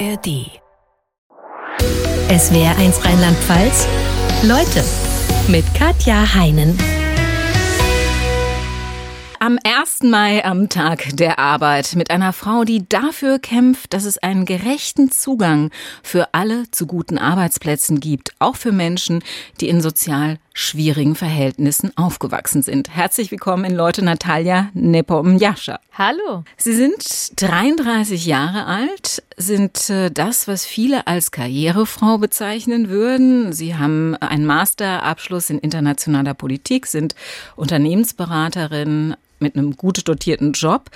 ARD. Es wäre eins Rheinland-Pfalz. Leute mit Katja Heinen. Am 1. Mai, am Tag der Arbeit, mit einer Frau, die dafür kämpft, dass es einen gerechten Zugang für alle zu guten Arbeitsplätzen gibt, auch für Menschen, die in sozial schwierigen Verhältnissen aufgewachsen sind. Herzlich willkommen in Leute Natalia Nepomniascha. Hallo. Sie sind 33 Jahre alt, sind äh, das, was viele als Karrierefrau bezeichnen würden. Sie haben einen Masterabschluss in internationaler Politik, sind Unternehmensberaterin, mit einem gut dotierten Job.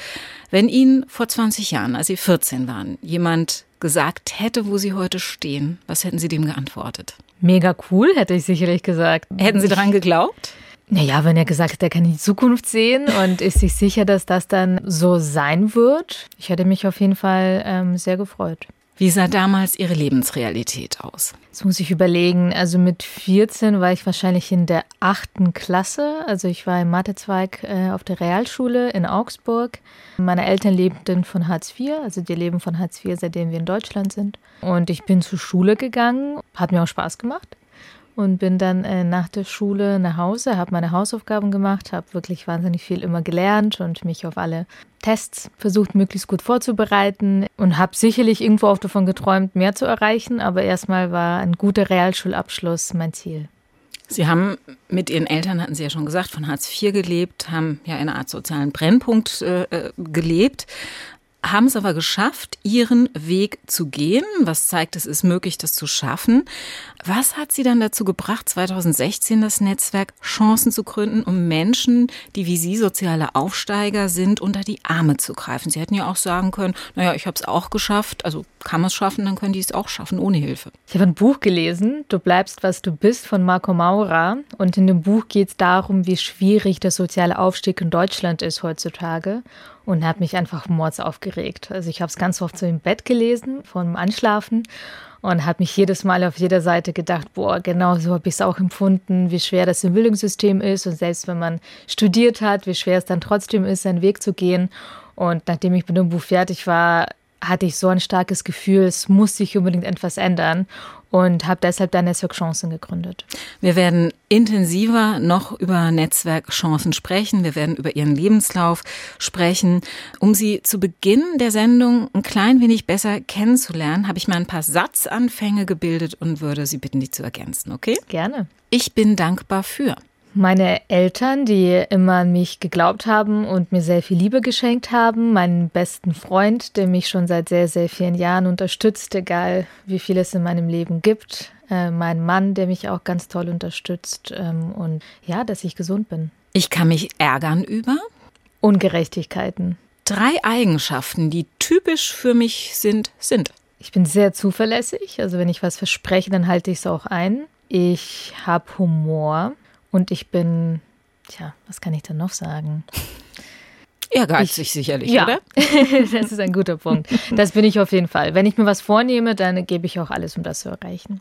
Wenn Ihnen vor 20 Jahren, als Sie 14 waren, jemand gesagt hätte, wo Sie heute stehen, was hätten Sie dem geantwortet? Mega cool, hätte ich sicherlich gesagt. Hätten Sie daran geglaubt? Naja, wenn er gesagt hat, er kann die Zukunft sehen und ist sich sicher, dass das dann so sein wird. Ich hätte mich auf jeden Fall ähm, sehr gefreut. Wie sah damals Ihre Lebensrealität aus? Das muss ich überlegen. Also mit 14 war ich wahrscheinlich in der achten Klasse. Also ich war im Mathezweig äh, auf der Realschule in Augsburg. Meine Eltern lebten von Hartz IV, also die leben von Hartz IV, seitdem wir in Deutschland sind. Und ich bin zur Schule gegangen, hat mir auch Spaß gemacht und bin dann äh, nach der Schule nach Hause, habe meine Hausaufgaben gemacht, habe wirklich wahnsinnig viel immer gelernt und mich auf alle Tests versucht, möglichst gut vorzubereiten und habe sicherlich irgendwo auch davon geträumt, mehr zu erreichen, aber erstmal war ein guter Realschulabschluss mein Ziel. Sie haben mit Ihren Eltern, hatten Sie ja schon gesagt, von Hartz IV gelebt, haben ja in einer Art sozialen Brennpunkt äh, äh gelebt haben es aber geschafft, ihren Weg zu gehen, was zeigt, es ist möglich, das zu schaffen. Was hat sie dann dazu gebracht, 2016 das Netzwerk Chancen zu gründen, um Menschen, die wie Sie soziale Aufsteiger sind, unter die Arme zu greifen? Sie hätten ja auch sagen können, naja, ich habe es auch geschafft, also kann man es schaffen, dann können die es auch schaffen, ohne Hilfe. Ich habe ein Buch gelesen, Du bleibst, was du bist, von Marco Maurer. Und in dem Buch geht es darum, wie schwierig der soziale Aufstieg in Deutschland ist heutzutage und habe mich einfach mords aufgeregt. Also ich habe es ganz oft so im Bett gelesen, vor dem Anschlafen und habe mich jedes Mal auf jeder Seite gedacht, boah, genau so habe ich es auch empfunden, wie schwer das im Bildungssystem ist und selbst wenn man studiert hat, wie schwer es dann trotzdem ist, seinen Weg zu gehen. Und nachdem ich mit dem Buch fertig war, hatte ich so ein starkes Gefühl, es muss sich unbedingt etwas ändern und habe deshalb dann Netzwerk Chancen gegründet. Wir werden intensiver noch über Netzwerk Chancen sprechen. Wir werden über Ihren Lebenslauf sprechen. Um Sie zu Beginn der Sendung ein klein wenig besser kennenzulernen, habe ich mal ein paar Satzanfänge gebildet und würde Sie bitten, die zu ergänzen, okay? Gerne. Ich bin dankbar für. Meine Eltern, die immer an mich geglaubt haben und mir sehr viel Liebe geschenkt haben. Meinen besten Freund, der mich schon seit sehr, sehr vielen Jahren unterstützt, egal wie viel es in meinem Leben gibt. Äh, mein Mann, der mich auch ganz toll unterstützt. Ähm, und ja, dass ich gesund bin. Ich kann mich ärgern über Ungerechtigkeiten. Drei Eigenschaften, die typisch für mich sind, sind. Ich bin sehr zuverlässig. Also wenn ich was verspreche, dann halte ich es auch ein. Ich habe Humor. Und ich bin, tja, was kann ich denn noch sagen? Ehrgeizig ich, sicherlich, ja. oder? das ist ein guter Punkt. Das bin ich auf jeden Fall. Wenn ich mir was vornehme, dann gebe ich auch alles, um das zu erreichen.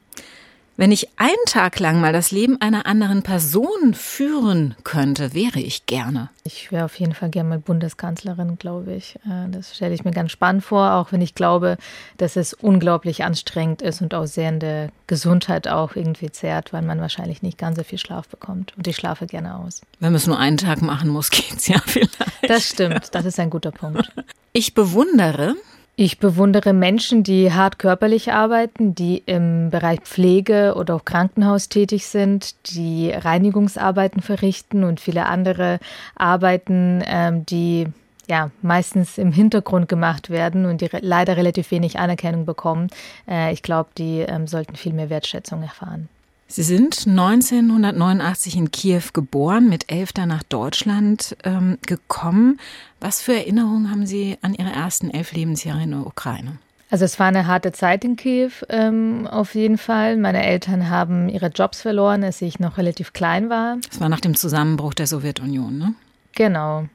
Wenn ich einen Tag lang mal das Leben einer anderen Person führen könnte, wäre ich gerne. Ich wäre auf jeden Fall gerne mal Bundeskanzlerin, glaube ich. Äh, das stelle ich mir ganz spannend vor, auch wenn ich glaube, dass es unglaublich anstrengend ist und auch sehr in der Gesundheit auch irgendwie zehrt, weil man wahrscheinlich nicht ganz so viel Schlaf bekommt. Und ich schlafe gerne aus. Wenn man es nur einen Tag machen muss, geht es ja vielleicht. Das stimmt, das ist ein guter Punkt. Ich bewundere ich bewundere Menschen, die hart körperlich arbeiten, die im Bereich Pflege oder auch Krankenhaus tätig sind, die Reinigungsarbeiten verrichten und viele andere Arbeiten, ähm, die ja, meistens im Hintergrund gemacht werden und die re leider relativ wenig Anerkennung bekommen. Äh, ich glaube, die ähm, sollten viel mehr Wertschätzung erfahren. Sie sind 1989 in Kiew geboren, mit elf dann nach Deutschland ähm, gekommen. Was für Erinnerungen haben Sie an Ihre ersten elf Lebensjahre in der Ukraine? Also es war eine harte Zeit in Kiew ähm, auf jeden Fall. Meine Eltern haben ihre Jobs verloren, als ich noch relativ klein war. Es war nach dem Zusammenbruch der Sowjetunion, ne? Genau.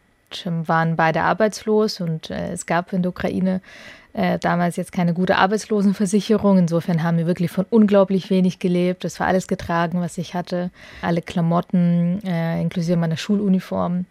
Waren beide arbeitslos und äh, es gab in der Ukraine äh, damals jetzt keine gute Arbeitslosenversicherung. Insofern haben wir wirklich von unglaublich wenig gelebt. Das war alles getragen, was ich hatte. Alle Klamotten, äh, inklusive meiner Schuluniform.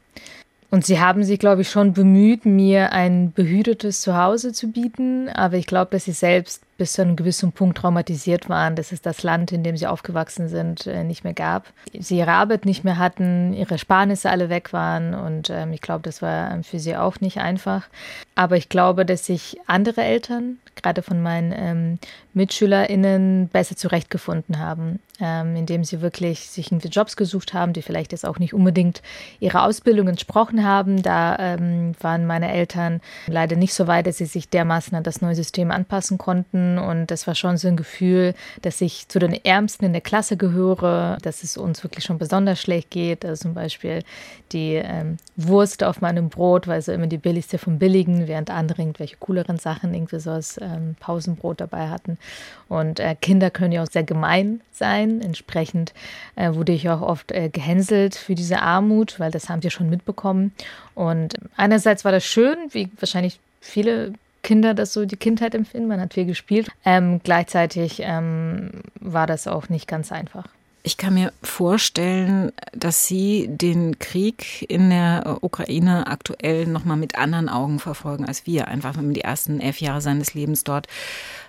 Und sie haben sich, glaube ich, schon bemüht, mir ein behütetes Zuhause zu bieten. Aber ich glaube, dass sie selbst bis zu einem gewissen Punkt traumatisiert waren, dass es das Land, in dem sie aufgewachsen sind, äh, nicht mehr gab. Sie ihre Arbeit nicht mehr hatten, ihre Sparnisse alle weg waren. Und ähm, ich glaube, das war ähm, für sie auch nicht einfach. Aber ich glaube, dass sich andere Eltern, gerade von meinen ähm, MitschülerInnen, besser zurechtgefunden haben, ähm, indem sie wirklich sich irgendwie Jobs gesucht haben, die vielleicht jetzt auch nicht unbedingt ihrer Ausbildung entsprochen haben. Da ähm, waren meine Eltern leider nicht so weit, dass sie sich dermaßen an das neue System anpassen konnten. Und das war schon so ein Gefühl, dass ich zu den Ärmsten in der Klasse gehöre, dass es uns wirklich schon besonders schlecht geht. Also zum Beispiel die ähm, Wurst auf meinem Brot, weil sie immer die billigste vom Billigen, während andere irgendwelche cooleren Sachen irgendwie so als ähm, Pausenbrot dabei hatten. Und äh, Kinder können ja auch sehr gemein sein. Entsprechend äh, wurde ich auch oft äh, gehänselt für diese Armut, weil das haben wir schon mitbekommen. Und einerseits war das schön, wie wahrscheinlich viele Kinder das so die Kindheit empfinden. Man hat viel gespielt. Ähm, gleichzeitig ähm, war das auch nicht ganz einfach. Ich kann mir vorstellen, dass Sie den Krieg in der Ukraine aktuell noch mal mit anderen Augen verfolgen als wir. Einfach, wenn man die ersten elf Jahre seines Lebens dort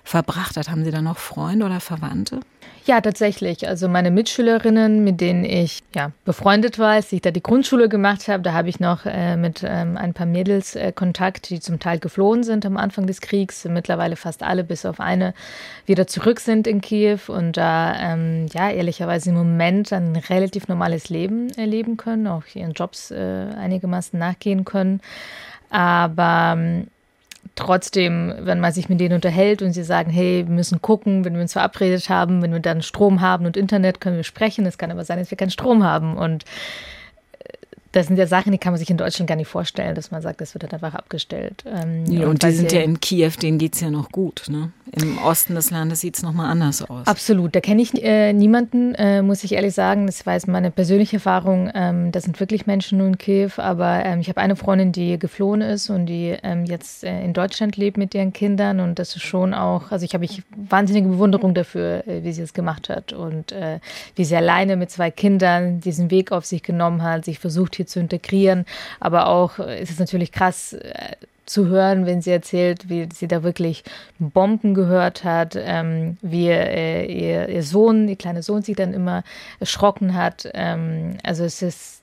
verbracht hat. Haben Sie da noch Freunde oder Verwandte? Ja, tatsächlich. Also meine Mitschülerinnen, mit denen ich ja, befreundet war, als ich da die Grundschule gemacht habe, da habe ich noch äh, mit ähm, ein paar Mädels äh, Kontakt, die zum Teil geflohen sind am Anfang des Kriegs, mittlerweile fast alle bis auf eine wieder zurück sind in Kiew und da ähm, ja ehrlicherweise im Moment ein relativ normales Leben erleben können, auch ihren Jobs äh, einigermaßen nachgehen können. Aber ähm, trotzdem, wenn man sich mit denen unterhält und sie sagen, hey, wir müssen gucken, wenn wir uns verabredet haben, wenn wir dann Strom haben und Internet, können wir sprechen. Es kann aber sein, dass wir keinen Strom haben. Und das sind ja Sachen, die kann man sich in Deutschland gar nicht vorstellen, dass man sagt, das wird dann einfach abgestellt. Ähm, ja, und, und die sind ja in Kiew, denen geht es ja noch gut. Ne? Im Osten des Landes sieht es nochmal anders aus. Absolut, da kenne ich äh, niemanden, äh, muss ich ehrlich sagen. Das war jetzt meine persönliche Erfahrung. Ähm, das sind wirklich Menschen nur in Kiew, aber ähm, ich habe eine Freundin, die geflohen ist und die ähm, jetzt äh, in Deutschland lebt mit ihren Kindern und das ist schon auch, also ich habe ich wahnsinnige Bewunderung dafür, äh, wie sie es gemacht hat und äh, wie sie alleine mit zwei Kindern diesen Weg auf sich genommen hat, sich versucht, hier zu integrieren. Aber auch ist es natürlich krass äh, zu hören, wenn sie erzählt, wie sie da wirklich Bomben gehört hat, ähm, wie äh, ihr, ihr, Sohn, ihr kleiner Sohn sich dann immer erschrocken hat. Ähm, also es ist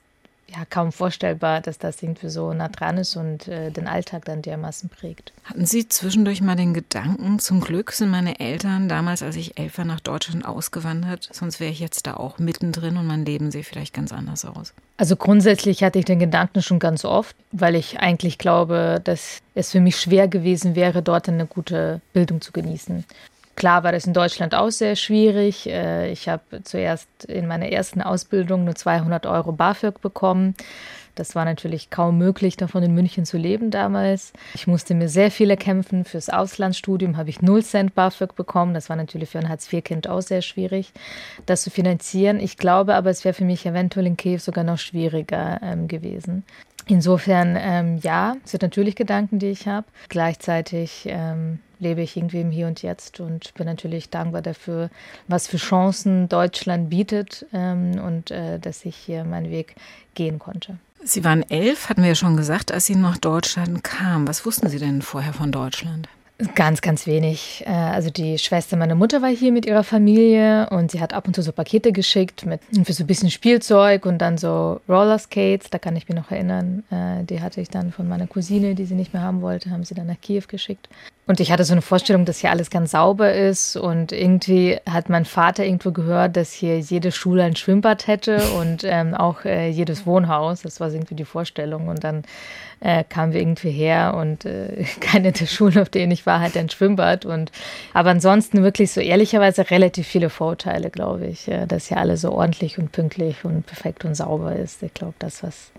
ja kaum vorstellbar, dass das irgendwie so nah dran ist und äh, den Alltag dann dermaßen prägt. Hatten Sie zwischendurch mal den Gedanken, zum Glück sind meine Eltern damals, als ich elf war, nach Deutschland ausgewandert, sonst wäre ich jetzt da auch mittendrin und mein Leben sähe vielleicht ganz anders aus. Also grundsätzlich hatte ich den Gedanken schon ganz oft, weil ich eigentlich glaube, dass es für mich schwer gewesen wäre, dort eine gute Bildung zu genießen. Klar war das in Deutschland auch sehr schwierig. Äh, ich habe zuerst in meiner ersten Ausbildung nur 200 Euro BAföG bekommen. Das war natürlich kaum möglich, davon in München zu leben damals. Ich musste mir sehr viel erkämpfen. Fürs Auslandsstudium habe ich 0 Cent BAföG bekommen. Das war natürlich für ein Hartz-IV-Kind auch sehr schwierig, das zu finanzieren. Ich glaube aber, es wäre für mich eventuell in Kiew sogar noch schwieriger ähm, gewesen. Insofern, ähm, ja, sind natürlich Gedanken, die ich habe. Gleichzeitig ähm, lebe ich irgendwie im Hier und Jetzt und bin natürlich dankbar dafür, was für Chancen Deutschland bietet ähm, und äh, dass ich hier meinen Weg gehen konnte. Sie waren elf, hatten wir ja schon gesagt, als Sie nach Deutschland kamen. Was wussten Sie denn vorher von Deutschland? Ganz, ganz wenig. Äh, also die Schwester meiner Mutter war hier mit ihrer Familie und sie hat ab und zu so Pakete geschickt mit für so ein bisschen Spielzeug und dann so Rollerskates. Da kann ich mich noch erinnern. Äh, die hatte ich dann von meiner Cousine, die sie nicht mehr haben wollte, haben sie dann nach Kiew geschickt. Und ich hatte so eine Vorstellung, dass hier alles ganz sauber ist. Und irgendwie hat mein Vater irgendwo gehört, dass hier jede Schule ein Schwimmbad hätte und ähm, auch äh, jedes Wohnhaus. Das war irgendwie die Vorstellung. Und dann äh, kamen wir irgendwie her und äh, keine der Schulen, auf denen ich war, hat ein Schwimmbad. Und aber ansonsten wirklich so ehrlicherweise relativ viele Vorteile, glaube ich, dass hier alles so ordentlich und pünktlich und perfekt und sauber ist. Ich glaube, das was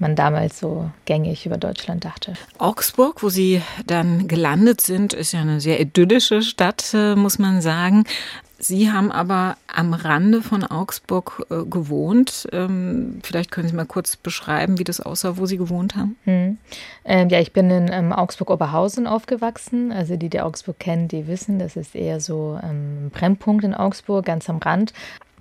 man damals so gängig über Deutschland dachte. Augsburg, wo Sie dann gelandet sind, ist ja eine sehr idyllische Stadt, äh, muss man sagen. Sie haben aber am Rande von Augsburg äh, gewohnt. Ähm, vielleicht können Sie mal kurz beschreiben, wie das aussah, wo Sie gewohnt haben. Hm. Ähm, ja, ich bin in ähm, Augsburg-Oberhausen aufgewachsen. Also die, die Augsburg kennen, die wissen, das ist eher so ein ähm, Brennpunkt in Augsburg, ganz am Rand.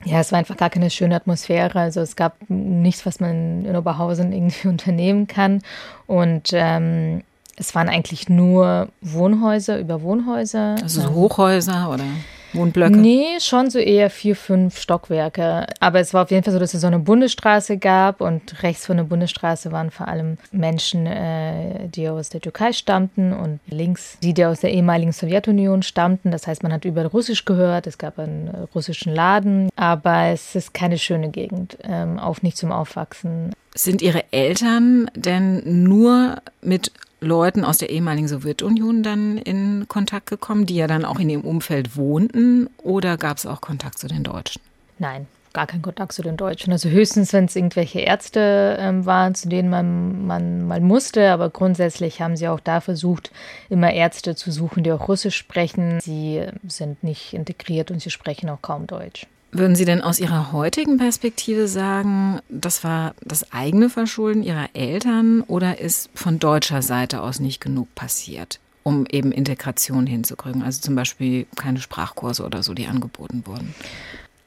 Ja, es war einfach gar keine schöne Atmosphäre. Also es gab nichts, was man in Oberhausen irgendwie unternehmen kann. Und ähm, es waren eigentlich nur Wohnhäuser über Wohnhäuser. Also so Hochhäuser oder? Wohnblöcke? Nee, schon so eher vier, fünf Stockwerke. Aber es war auf jeden Fall so, dass es so eine Bundesstraße gab und rechts von der Bundesstraße waren vor allem Menschen, äh, die aus der Türkei stammten und links die, die aus der ehemaligen Sowjetunion stammten. Das heißt, man hat über Russisch gehört, es gab einen russischen Laden, aber es ist keine schöne Gegend, ähm, auch nicht zum Aufwachsen. Sind Ihre Eltern denn nur mit Leuten aus der ehemaligen Sowjetunion dann in Kontakt gekommen, die ja dann auch in ihrem Umfeld wohnten? Oder gab es auch Kontakt zu den Deutschen? Nein, gar keinen Kontakt zu den Deutschen. Also höchstens, wenn es irgendwelche Ärzte ähm, waren, zu denen man, man musste. Aber grundsätzlich haben sie auch da versucht, immer Ärzte zu suchen, die auch Russisch sprechen. Sie sind nicht integriert und sie sprechen auch kaum Deutsch. Würden Sie denn aus Ihrer heutigen Perspektive sagen, das war das eigene Verschulden Ihrer Eltern oder ist von deutscher Seite aus nicht genug passiert, um eben Integration hinzukriegen? Also zum Beispiel keine Sprachkurse oder so, die angeboten wurden.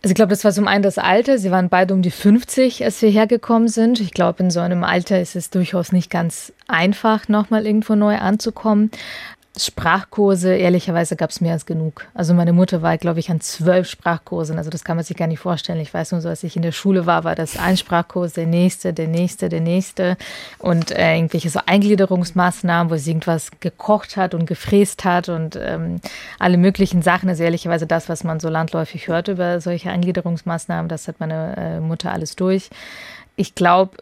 Also ich glaube, das war zum einen das Alter. Sie waren beide um die 50, als wir hergekommen sind. Ich glaube, in so einem Alter ist es durchaus nicht ganz einfach, nochmal irgendwo neu anzukommen. Sprachkurse, ehrlicherweise gab es mehr als genug. Also meine Mutter war, glaube ich, an zwölf Sprachkursen. Also das kann man sich gar nicht vorstellen. Ich weiß nur so, als ich in der Schule war, war das ein Sprachkurs, der nächste, der nächste, der nächste. Und äh, irgendwelche so Eingliederungsmaßnahmen, wo sie irgendwas gekocht hat und gefräst hat und ähm, alle möglichen Sachen. Also ehrlicherweise das, was man so landläufig hört über solche Eingliederungsmaßnahmen, das hat meine äh, Mutter alles durch. Ich glaube,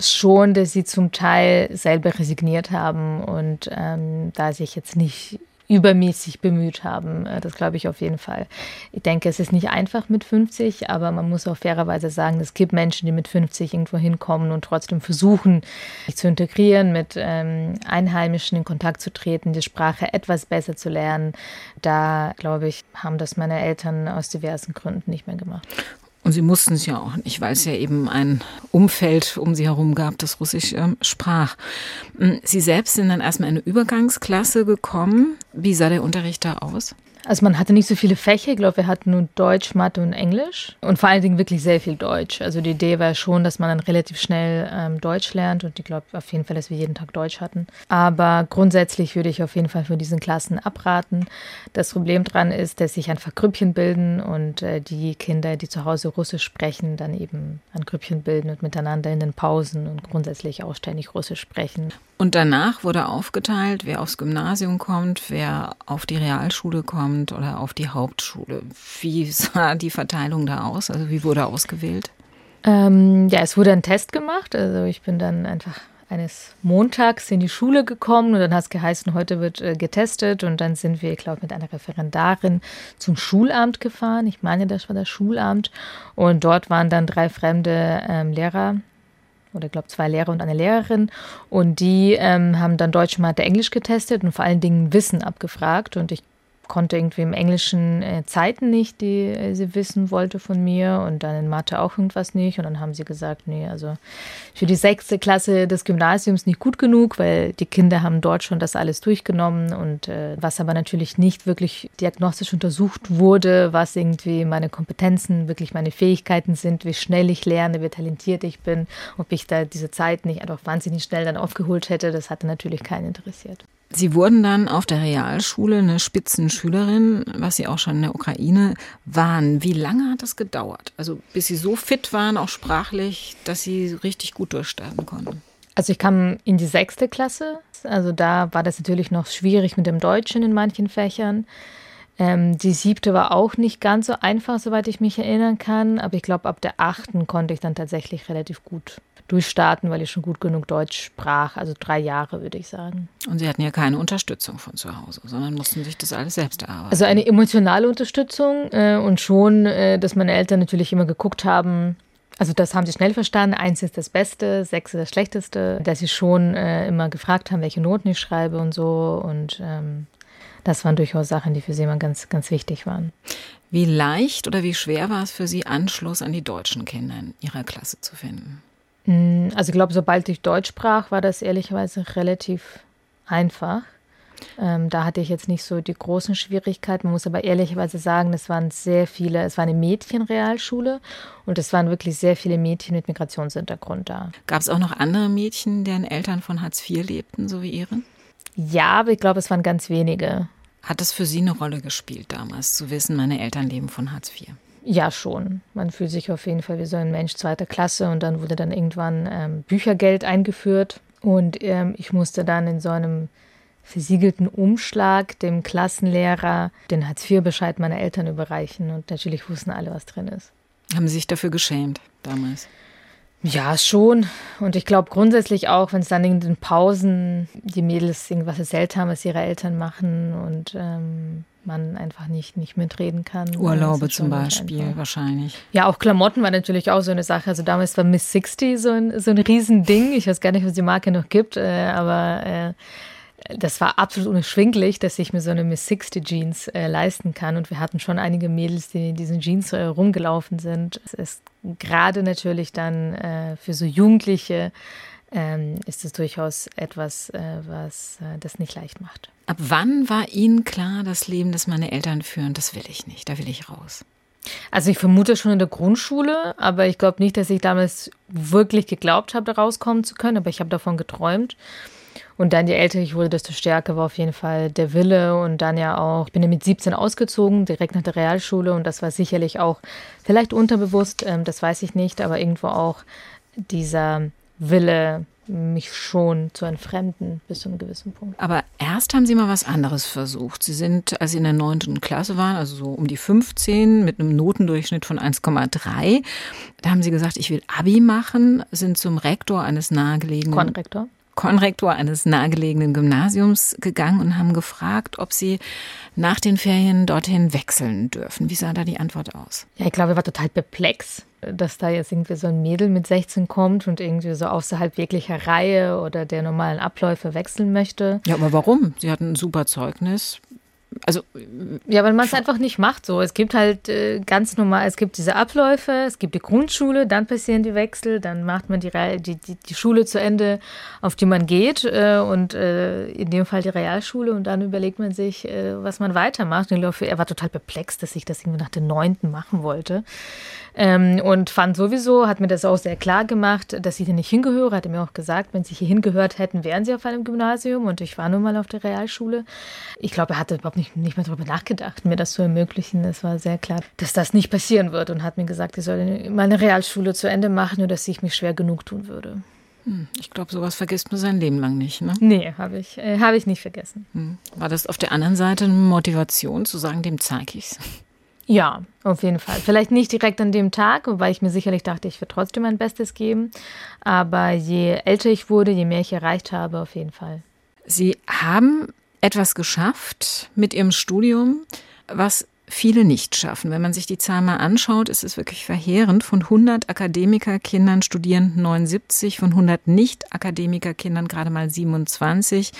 schon, dass sie zum Teil selber resigniert haben und ähm, da sich jetzt nicht übermäßig bemüht haben. Äh, das glaube ich auf jeden Fall. Ich denke, es ist nicht einfach mit 50, aber man muss auch fairerweise sagen, es gibt Menschen, die mit 50 irgendwo hinkommen und trotzdem versuchen, sich zu integrieren, mit ähm, Einheimischen in Kontakt zu treten, die Sprache etwas besser zu lernen. Da, glaube ich, haben das meine Eltern aus diversen Gründen nicht mehr gemacht. Und sie mussten es ja auch nicht, weil es ja eben ein Umfeld um sie herum gab, das Russisch äh, sprach. Hm, sie selbst sind dann erstmal in eine Übergangsklasse gekommen. Wie sah der Unterricht da aus? Also man hatte nicht so viele Fächer. Ich glaube, wir hatten nur Deutsch, Mathe und Englisch. Und vor allen Dingen wirklich sehr viel Deutsch. Also die Idee war schon, dass man dann relativ schnell ähm, Deutsch lernt. Und ich glaube auf jeden Fall, dass wir jeden Tag Deutsch hatten. Aber grundsätzlich würde ich auf jeden Fall für diesen Klassen abraten. Das Problem daran ist, dass sich einfach Grüppchen bilden und äh, die Kinder, die zu Hause Russisch sprechen, dann eben ein Grüppchen bilden und miteinander in den Pausen und grundsätzlich auch ständig Russisch sprechen. Und danach wurde aufgeteilt, wer aufs Gymnasium kommt, wer auf die Realschule kommt oder auf die Hauptschule. Wie sah die Verteilung da aus? Also wie wurde ausgewählt? Ähm, ja, es wurde ein Test gemacht. Also ich bin dann einfach eines Montags in die Schule gekommen und dann hat es geheißen, heute wird äh, getestet und dann sind wir, ich glaube, mit einer Referendarin zum Schulamt gefahren. Ich meine, das war das Schulamt und dort waren dann drei fremde ähm, Lehrer oder ich glaube zwei Lehrer und eine Lehrerin. Und die ähm, haben dann Deutsch, Mathe, Englisch getestet und vor allen Dingen Wissen abgefragt. Und ich konnte irgendwie im Englischen äh, Zeiten nicht, die äh, sie wissen wollte von mir und dann in Mathe auch irgendwas nicht. Und dann haben sie gesagt, nee, also für die sechste Klasse des Gymnasiums nicht gut genug, weil die Kinder haben dort schon das alles durchgenommen und äh, was aber natürlich nicht wirklich diagnostisch untersucht wurde, was irgendwie meine Kompetenzen, wirklich meine Fähigkeiten sind, wie schnell ich lerne, wie talentiert ich bin, ob ich da diese Zeit nicht einfach wahnsinnig schnell dann aufgeholt hätte, das hatte natürlich keinen interessiert. Sie wurden dann auf der Realschule eine Spitzenschülerin, was Sie auch schon in der Ukraine waren. Wie lange hat das gedauert? Also bis Sie so fit waren, auch sprachlich, dass Sie richtig gut durchstarten konnten? Also ich kam in die sechste Klasse. Also da war das natürlich noch schwierig mit dem Deutschen in manchen Fächern. Ähm, die siebte war auch nicht ganz so einfach, soweit ich mich erinnern kann. Aber ich glaube, ab der achten konnte ich dann tatsächlich relativ gut durchstarten, weil ich schon gut genug Deutsch sprach. Also drei Jahre, würde ich sagen. Und Sie hatten ja keine Unterstützung von zu Hause, sondern mussten sich das alles selbst erarbeiten. Also eine emotionale Unterstützung äh, und schon, äh, dass meine Eltern natürlich immer geguckt haben, also das haben sie schnell verstanden. Eins ist das Beste, sechs ist das Schlechteste. Dass sie schon äh, immer gefragt haben, welche Noten ich schreibe und so. Und ähm, das waren durchaus Sachen, die für sie immer ganz, ganz wichtig waren. Wie leicht oder wie schwer war es für Sie, Anschluss an die deutschen Kinder in Ihrer Klasse zu finden? Mm, also ich glaube, sobald ich Deutsch sprach, war das ehrlicherweise relativ einfach. Ähm, da hatte ich jetzt nicht so die großen Schwierigkeiten. Man muss aber ehrlicherweise sagen, es waren sehr viele, es war eine Mädchenrealschule und es waren wirklich sehr viele Mädchen mit Migrationshintergrund da. Gab es auch noch andere Mädchen, deren Eltern von Hartz IV lebten, so wie Ihren? Ja, aber ich glaube, es waren ganz wenige. Hat es für Sie eine Rolle gespielt damals, zu wissen, meine Eltern leben von Hartz IV? Ja, schon. Man fühlt sich auf jeden Fall wie so ein Mensch zweiter Klasse und dann wurde dann irgendwann ähm, Büchergeld eingeführt und ähm, ich musste dann in so einem versiegelten Umschlag dem Klassenlehrer den Hartz-IV-Bescheid meiner Eltern überreichen. Und natürlich wussten alle, was drin ist. Haben Sie sich dafür geschämt damals? Ja, schon. Und ich glaube grundsätzlich auch, wenn es dann in den Pausen die Mädels irgendwas erzählt haben, was ihre Eltern machen und ähm, man einfach nicht, nicht mitreden kann. Urlaube zum Beispiel einfach. wahrscheinlich. Ja, auch Klamotten war natürlich auch so eine Sache. Also damals war Miss 60 so ein, so ein Riesending. Ich weiß gar nicht, was die Marke noch gibt, äh, aber äh, das war absolut unerschwinglich, dass ich mir so eine Miss 60 Jeans äh, leisten kann. Und wir hatten schon einige Mädels, die in diesen Jeans äh, rumgelaufen sind. Es ist gerade natürlich dann äh, für so Jugendliche ähm, ist es durchaus etwas, äh, was äh, das nicht leicht macht. Ab wann war Ihnen klar, das Leben, das meine Eltern führen, das will ich nicht, da will ich raus? Also ich vermute schon in der Grundschule, aber ich glaube nicht, dass ich damals wirklich geglaubt habe, da rauskommen zu können, aber ich habe davon geträumt. Und dann, je älter ich wurde, desto stärker war auf jeden Fall der Wille. Und dann ja auch, ich bin ja mit 17 ausgezogen, direkt nach der Realschule. Und das war sicherlich auch, vielleicht unterbewusst, ähm, das weiß ich nicht, aber irgendwo auch dieser Wille, mich schon zu entfremden bis zu einem gewissen Punkt. Aber erst haben Sie mal was anderes versucht. Sie sind, als Sie in der neunten Klasse waren, also so um die 15, mit einem Notendurchschnitt von 1,3, da haben Sie gesagt, ich will Abi machen, sind zum Rektor eines nahegelegenen... Konrektor. Konrektor eines nahegelegenen Gymnasiums gegangen und haben gefragt, ob sie nach den Ferien dorthin wechseln dürfen. Wie sah da die Antwort aus? Ja, ich glaube, er war total perplex, dass da jetzt irgendwie so ein Mädel mit 16 kommt und irgendwie so außerhalb jeglicher Reihe oder der normalen Abläufe wechseln möchte. Ja, aber warum? Sie hatten ein super Zeugnis also ja, weil man es einfach nicht macht so. Es gibt halt äh, ganz normal, es gibt diese Abläufe, es gibt die Grundschule, dann passieren die Wechsel, dann macht man die, die, die, die Schule zu Ende, auf die man geht äh, und äh, in dem Fall die Realschule und dann überlegt man sich, äh, was man weitermacht. Und ich glaube, er war total perplex, dass ich das irgendwie nach der neunten machen wollte. Ähm, und fand sowieso, hat mir das auch sehr klar gemacht, dass ich hier nicht hingehöre. Hat er mir auch gesagt, wenn sie hier hingehört hätten, wären sie auf einem Gymnasium. Und ich war nun mal auf der Realschule. Ich glaube, er hatte überhaupt nicht, nicht mehr darüber nachgedacht, mir das zu ermöglichen. Es war sehr klar, dass das nicht passieren wird. Und hat mir gesagt, ich soll meine Realschule zu Ende machen, nur dass ich mich schwer genug tun würde. Hm, ich glaube, sowas vergisst man sein Leben lang nicht, ne? Nee, habe ich, äh, hab ich nicht vergessen. Hm. War das auf der anderen Seite eine Motivation zu sagen, dem zeige ich's? Ja, auf jeden Fall. Vielleicht nicht direkt an dem Tag, wobei ich mir sicherlich dachte, ich würde trotzdem mein Bestes geben. Aber je älter ich wurde, je mehr ich erreicht habe, auf jeden Fall. Sie haben etwas geschafft mit Ihrem Studium, was viele nicht schaffen. Wenn man sich die Zahl mal anschaut, ist es wirklich verheerend. Von 100 Akademikerkindern studieren 79, von 100 Nicht-Akademikerkindern gerade mal 27.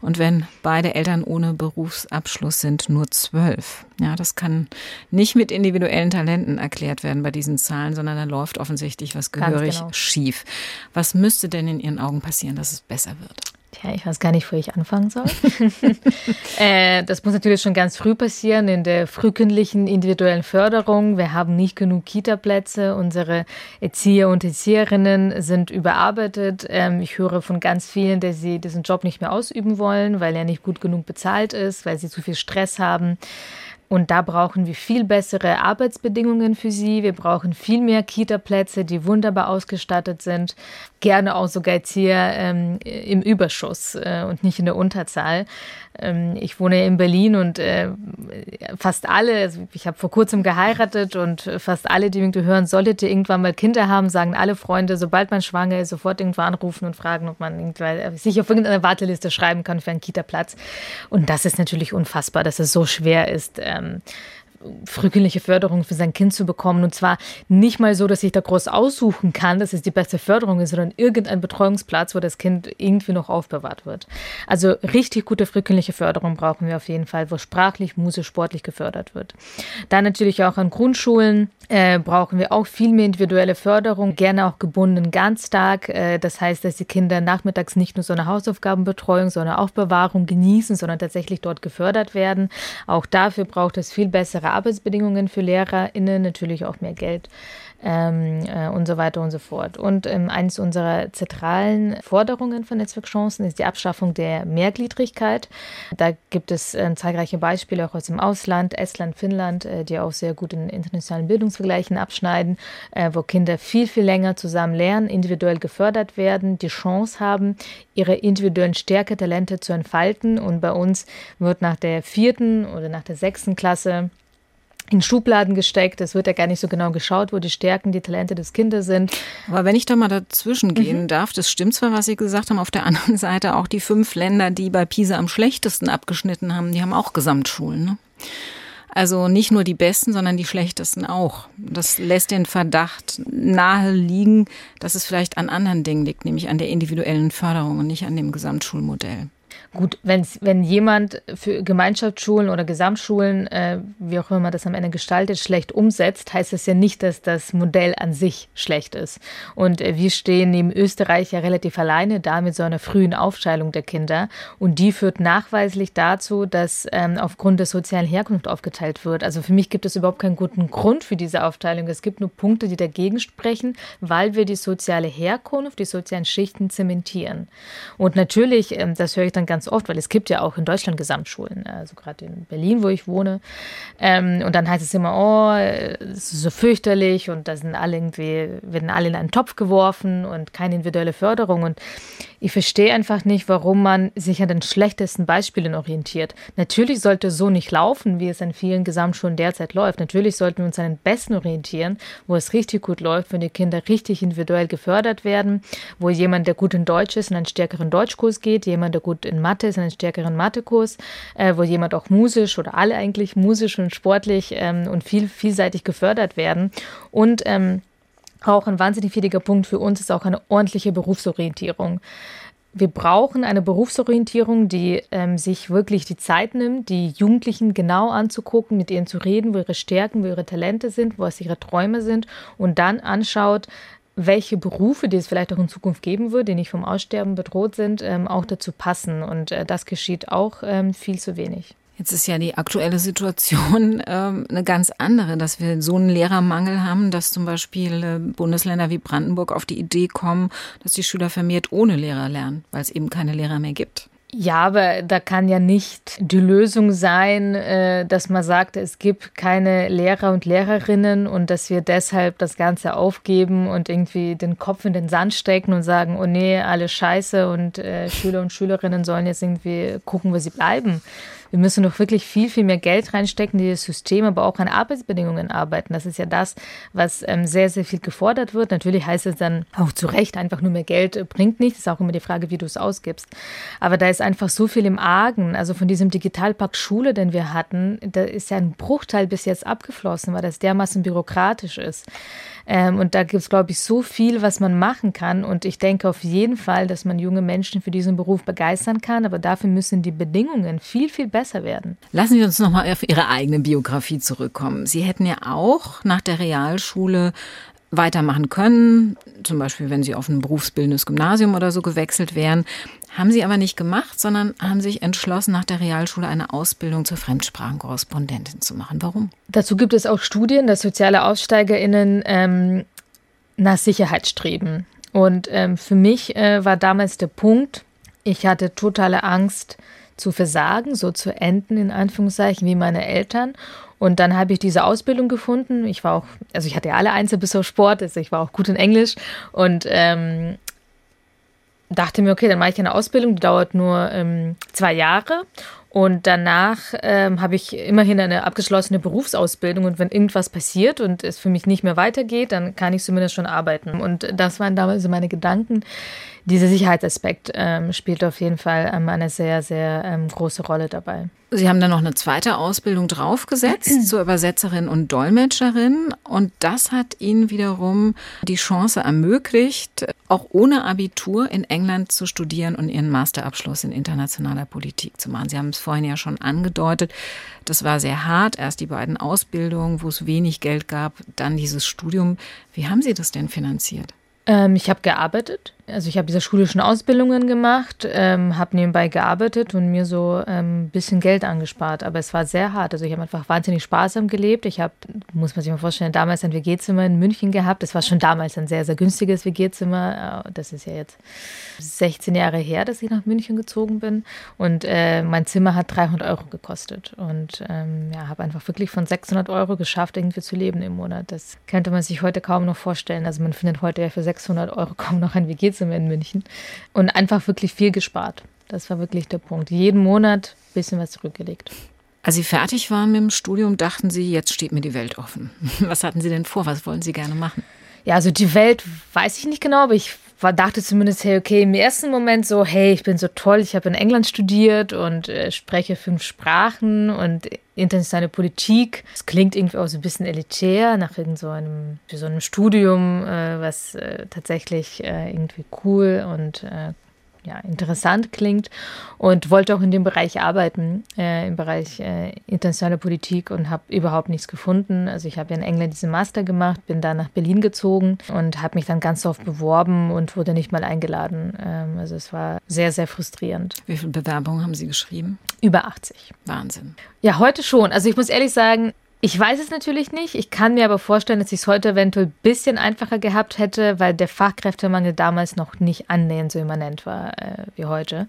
Und wenn beide Eltern ohne Berufsabschluss sind, nur 12. Ja, das kann nicht mit individuellen Talenten erklärt werden bei diesen Zahlen, sondern da läuft offensichtlich was gehörig genau. schief. Was müsste denn in Ihren Augen passieren, dass es besser wird? Tja, ich weiß gar nicht, wo ich anfangen soll. äh, das muss natürlich schon ganz früh passieren in der frühkindlichen individuellen Förderung. Wir haben nicht genug Kita-Plätze. Unsere Erzieher und Erzieherinnen sind überarbeitet. Ähm, ich höre von ganz vielen, dass sie diesen Job nicht mehr ausüben wollen, weil er nicht gut genug bezahlt ist, weil sie zu viel Stress haben. Und da brauchen wir viel bessere Arbeitsbedingungen für sie. Wir brauchen viel mehr Kita-Plätze, die wunderbar ausgestattet sind. Gerne auch sogar jetzt hier ähm, im Überschuss äh, und nicht in der Unterzahl. Ähm, ich wohne in Berlin und äh, fast alle, also ich habe vor kurzem geheiratet und fast alle, die mich hören, solltet ihr irgendwann mal Kinder haben, sagen alle Freunde, sobald man schwanger ist, sofort irgendwo anrufen und fragen, ob man sich auf irgendeine Warteliste schreiben kann für einen Kita-Platz. Und das ist natürlich unfassbar, dass es so schwer ist. Ähm, frühkindliche Förderung für sein Kind zu bekommen. Und zwar nicht mal so, dass ich da groß aussuchen kann, dass es die beste Förderung ist, sondern irgendein Betreuungsplatz, wo das Kind irgendwie noch aufbewahrt wird. Also richtig gute frühkindliche Förderung brauchen wir auf jeden Fall, wo sprachlich, musisch, sportlich gefördert wird. Dann natürlich auch an Grundschulen äh, brauchen wir auch viel mehr individuelle Förderung, gerne auch gebunden Ganztag. Äh, das heißt, dass die Kinder nachmittags nicht nur so eine Hausaufgabenbetreuung, sondern auch Bewahrung genießen, sondern tatsächlich dort gefördert werden. Auch dafür braucht es viel bessere Arbeitsbedingungen für LehrerInnen, natürlich auch mehr Geld ähm, äh, und so weiter und so fort. Und ähm, eines unserer zentralen Forderungen von Netzwerkchancen ist die Abschaffung der Mehrgliedrigkeit. Da gibt es äh, zahlreiche Beispiele auch aus dem Ausland, Estland, Finnland, äh, die auch sehr gut in internationalen Bildungsvergleichen abschneiden, äh, wo Kinder viel, viel länger zusammen lernen, individuell gefördert werden, die Chance haben, ihre individuellen Stärke, Talente zu entfalten. Und bei uns wird nach der vierten oder nach der sechsten Klasse in Schubladen gesteckt. Es wird ja gar nicht so genau geschaut, wo die Stärken, die Talente des Kindes sind. Aber wenn ich da mal dazwischen gehen mhm. darf, das stimmt zwar, was Sie gesagt haben, auf der anderen Seite auch die fünf Länder, die bei PISA am schlechtesten abgeschnitten haben, die haben auch Gesamtschulen. Ne? Also nicht nur die besten, sondern die schlechtesten auch. Das lässt den Verdacht nahe liegen, dass es vielleicht an anderen Dingen liegt, nämlich an der individuellen Förderung und nicht an dem Gesamtschulmodell. Gut, wenn's, wenn jemand für Gemeinschaftsschulen oder Gesamtschulen, äh, wie auch immer man das am Ende gestaltet, schlecht umsetzt, heißt das ja nicht, dass das Modell an sich schlecht ist. Und äh, wir stehen neben Österreich ja relativ alleine da mit so einer frühen Aufteilung der Kinder. Und die führt nachweislich dazu, dass ähm, aufgrund der sozialen Herkunft aufgeteilt wird. Also für mich gibt es überhaupt keinen guten Grund für diese Aufteilung. Es gibt nur Punkte, die dagegen sprechen, weil wir die soziale Herkunft, die sozialen Schichten zementieren. Und natürlich, ähm, das höre ich dann ganz ganz oft, weil es gibt ja auch in Deutschland Gesamtschulen, also gerade in Berlin, wo ich wohne. Ähm, und dann heißt es immer, oh, es ist so fürchterlich und da sind alle irgendwie, werden alle in einen Topf geworfen und keine individuelle Förderung. Und ich verstehe einfach nicht, warum man sich an den schlechtesten Beispielen orientiert. Natürlich sollte es so nicht laufen, wie es an vielen Gesamtschulen derzeit läuft. Natürlich sollten wir uns an den Besten orientieren, wo es richtig gut läuft, wenn die Kinder richtig individuell gefördert werden, wo jemand, der gut in Deutsch ist, in einen stärkeren Deutschkurs geht, jemand, der gut in Mathe ist, in einen stärkeren Mathekurs, äh, wo jemand auch musisch oder alle eigentlich musisch und sportlich ähm, und viel, vielseitig gefördert werden. Und ähm, auch ein wahnsinnig wichtiger Punkt für uns ist auch eine ordentliche Berufsorientierung. Wir brauchen eine Berufsorientierung, die ähm, sich wirklich die Zeit nimmt, die Jugendlichen genau anzugucken, mit ihnen zu reden, wo ihre Stärken, wo ihre Talente sind, wo es ihre Träume sind und dann anschaut, welche Berufe, die es vielleicht auch in Zukunft geben wird, die nicht vom Aussterben bedroht sind, ähm, auch dazu passen. Und äh, das geschieht auch ähm, viel zu wenig. Jetzt ist ja die aktuelle Situation ähm, eine ganz andere, dass wir so einen Lehrermangel haben, dass zum Beispiel äh, Bundesländer wie Brandenburg auf die Idee kommen, dass die Schüler vermehrt ohne Lehrer lernen, weil es eben keine Lehrer mehr gibt. Ja, aber da kann ja nicht die Lösung sein, äh, dass man sagt, es gibt keine Lehrer und Lehrerinnen und dass wir deshalb das Ganze aufgeben und irgendwie den Kopf in den Sand stecken und sagen, oh nee, alle scheiße und äh, Schüler und Schülerinnen sollen jetzt irgendwie gucken, wo sie bleiben. Wir müssen doch wirklich viel, viel mehr Geld reinstecken, die das System, aber auch an Arbeitsbedingungen arbeiten. Das ist ja das, was ähm, sehr, sehr viel gefordert wird. Natürlich heißt es dann auch zu Recht, einfach nur mehr Geld äh, bringt nichts. Ist auch immer die Frage, wie du es ausgibst. Aber da ist einfach so viel im Argen. Also von diesem Digitalpakt Schule, den wir hatten, da ist ja ein Bruchteil bis jetzt abgeflossen, weil das dermaßen bürokratisch ist. Ähm, und da gibt es, glaube ich, so viel, was man machen kann. Und ich denke auf jeden Fall, dass man junge Menschen für diesen Beruf begeistern kann. Aber dafür müssen die Bedingungen viel, viel besser werden. Lassen Sie uns nochmal auf Ihre eigene Biografie zurückkommen. Sie hätten ja auch nach der Realschule weitermachen können, zum Beispiel wenn Sie auf ein berufsbildendes Gymnasium oder so gewechselt wären. Haben sie aber nicht gemacht, sondern haben sich entschlossen, nach der Realschule eine Ausbildung zur Fremdsprachenkorrespondentin zu machen. Warum? Dazu gibt es auch Studien, dass soziale AussteigerInnen ähm, nach Sicherheit streben. Und ähm, für mich äh, war damals der Punkt, ich hatte totale Angst zu versagen, so zu enden, in Anführungszeichen, wie meine Eltern. Und dann habe ich diese Ausbildung gefunden. Ich war auch, also ich hatte ja alle Einzel bis auf Sport, also ich war auch gut in Englisch und ähm, dachte mir, okay, dann mache ich eine Ausbildung, die dauert nur ähm, zwei Jahre. Und danach ähm, habe ich immerhin eine abgeschlossene Berufsausbildung. Und wenn irgendwas passiert und es für mich nicht mehr weitergeht, dann kann ich zumindest schon arbeiten. Und das waren damals meine Gedanken, dieser Sicherheitsaspekt ähm, spielt auf jeden Fall ähm, eine sehr, sehr ähm, große Rolle dabei. Sie haben dann noch eine zweite Ausbildung draufgesetzt zur Übersetzerin und Dolmetscherin. Und das hat Ihnen wiederum die Chance ermöglicht, auch ohne Abitur in England zu studieren und Ihren Masterabschluss in internationaler Politik zu machen. Sie haben es vorhin ja schon angedeutet. Das war sehr hart. Erst die beiden Ausbildungen, wo es wenig Geld gab, dann dieses Studium. Wie haben Sie das denn finanziert? Ähm, ich habe gearbeitet. Also ich habe diese schulischen Ausbildungen gemacht, ähm, habe nebenbei gearbeitet und mir so ein ähm, bisschen Geld angespart. Aber es war sehr hart. Also ich habe einfach wahnsinnig sparsam gelebt. Ich habe, muss man sich mal vorstellen, damals ein WG-Zimmer in München gehabt. Das war schon damals ein sehr, sehr günstiges WG-Zimmer. Äh, das ist ja jetzt 16 Jahre her, dass ich nach München gezogen bin. Und äh, mein Zimmer hat 300 Euro gekostet. Und ähm, ja, habe einfach wirklich von 600 Euro geschafft, irgendwie zu leben im Monat. Das könnte man sich heute kaum noch vorstellen. Also man findet heute ja für 600 Euro kaum noch ein WG-Zimmer in München. Und einfach wirklich viel gespart. Das war wirklich der Punkt. Jeden Monat ein bisschen was zurückgelegt. Als Sie fertig waren mit dem Studium, dachten Sie, jetzt steht mir die Welt offen. Was hatten Sie denn vor? Was wollen Sie gerne machen? Ja, also die Welt weiß ich nicht genau, aber ich war, dachte zumindest, hey, okay, im ersten Moment so, hey, ich bin so toll, ich habe in England studiert und äh, spreche fünf Sprachen und internationale Politik. Das klingt irgendwie auch so ein bisschen elitär nach irgend so einem, so einem Studium, äh, was äh, tatsächlich äh, irgendwie cool und äh, ja, interessant klingt und wollte auch in dem Bereich arbeiten, äh, im Bereich äh, internationale Politik und habe überhaupt nichts gefunden. Also ich habe in England diesen Master gemacht, bin dann nach Berlin gezogen und habe mich dann ganz oft beworben und wurde nicht mal eingeladen. Ähm, also es war sehr, sehr frustrierend. Wie viele Bewerbungen haben Sie geschrieben? Über 80. Wahnsinn. Ja, heute schon. Also ich muss ehrlich sagen, ich weiß es natürlich nicht. Ich kann mir aber vorstellen, dass ich es heute eventuell ein bisschen einfacher gehabt hätte, weil der Fachkräftemangel damals noch nicht annähernd so immanent war äh, wie heute.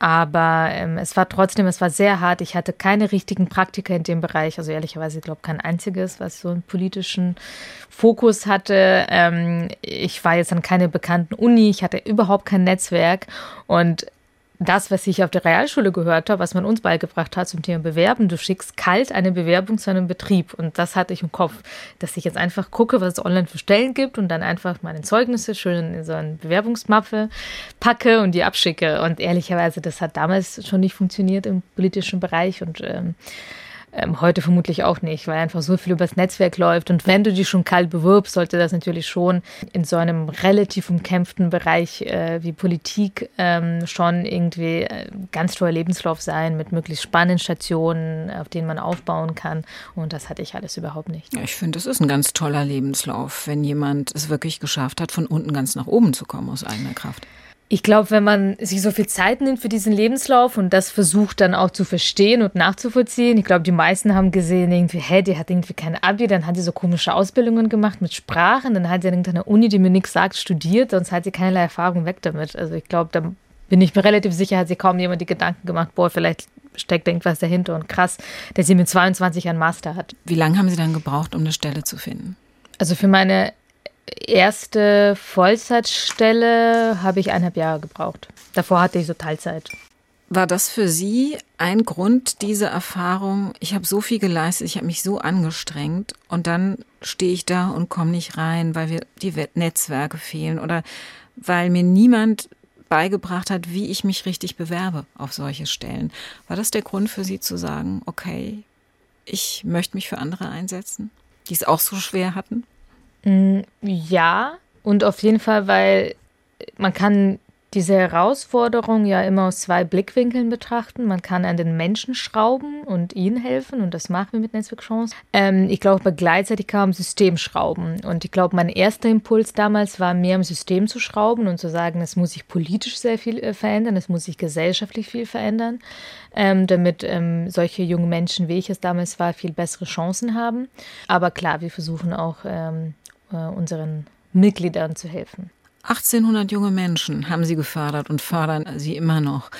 Aber ähm, es war trotzdem, es war sehr hart. Ich hatte keine richtigen Praktika in dem Bereich. Also ehrlicherweise, ich glaube, kein einziges, was so einen politischen Fokus hatte. Ähm, ich war jetzt an keine bekannten Uni. Ich hatte überhaupt kein Netzwerk. Und das, was ich auf der Realschule gehört habe, was man uns beigebracht hat zum Thema Bewerben, du schickst kalt eine Bewerbung zu einem Betrieb. Und das hatte ich im Kopf, dass ich jetzt einfach gucke, was es online für Stellen gibt und dann einfach meine Zeugnisse schön in so eine Bewerbungsmappe packe und die abschicke. Und ehrlicherweise, das hat damals schon nicht funktioniert im politischen Bereich und ähm, ähm, heute vermutlich auch nicht, weil einfach so viel übers Netzwerk läuft. Und wenn du dich schon kalt bewirbst, sollte das natürlich schon in so einem relativ umkämpften Bereich äh, wie Politik ähm, schon irgendwie äh, ganz toller Lebenslauf sein mit möglichst spannenden Stationen, auf denen man aufbauen kann. Und das hatte ich alles überhaupt nicht. Ja, ich finde, das ist ein ganz toller Lebenslauf, wenn jemand es wirklich geschafft hat, von unten ganz nach oben zu kommen aus eigener Kraft. Ich glaube, wenn man sich so viel Zeit nimmt für diesen Lebenslauf und das versucht dann auch zu verstehen und nachzuvollziehen, ich glaube, die meisten haben gesehen, irgendwie, hä, die hat irgendwie kein Abi, dann hat sie so komische Ausbildungen gemacht mit Sprachen, dann hat sie in irgendeiner Uni, die mir nichts sagt, studiert, sonst hat sie keinerlei Erfahrung weg damit. Also ich glaube, da bin ich mir relativ sicher, hat sie kaum jemand die Gedanken gemacht, boah, vielleicht steckt irgendwas dahinter und krass, dass sie mit 22 einen Master hat. Wie lange haben Sie dann gebraucht, um eine Stelle zu finden? Also für meine erste Vollzeitstelle habe ich eineinhalb Jahre gebraucht. Davor hatte ich so Teilzeit. War das für Sie ein Grund, diese Erfahrung? Ich habe so viel geleistet, ich habe mich so angestrengt und dann stehe ich da und komme nicht rein, weil wir die Netzwerke fehlen oder weil mir niemand beigebracht hat, wie ich mich richtig bewerbe auf solche Stellen. War das der Grund für Sie zu sagen, okay, ich möchte mich für andere einsetzen, die es auch so schwer hatten? Mm, ja, und auf jeden Fall, weil man kann diese Herausforderung ja immer aus zwei Blickwinkeln betrachten. Man kann an den Menschen schrauben und ihnen helfen und das machen wir mit Netzwerk Chance. Ähm, ich glaube, gleichzeitig kam System schrauben und ich glaube, mein erster Impuls damals war mehr im System zu schrauben und zu sagen, es muss sich politisch sehr viel äh, verändern, es muss sich gesellschaftlich viel verändern, ähm, damit ähm, solche junge Menschen, wie ich es damals war, viel bessere Chancen haben. Aber klar, wir versuchen auch ähm, äh, unseren Mitgliedern zu helfen. 1800 junge Menschen haben Sie gefördert und fördern Sie immer noch.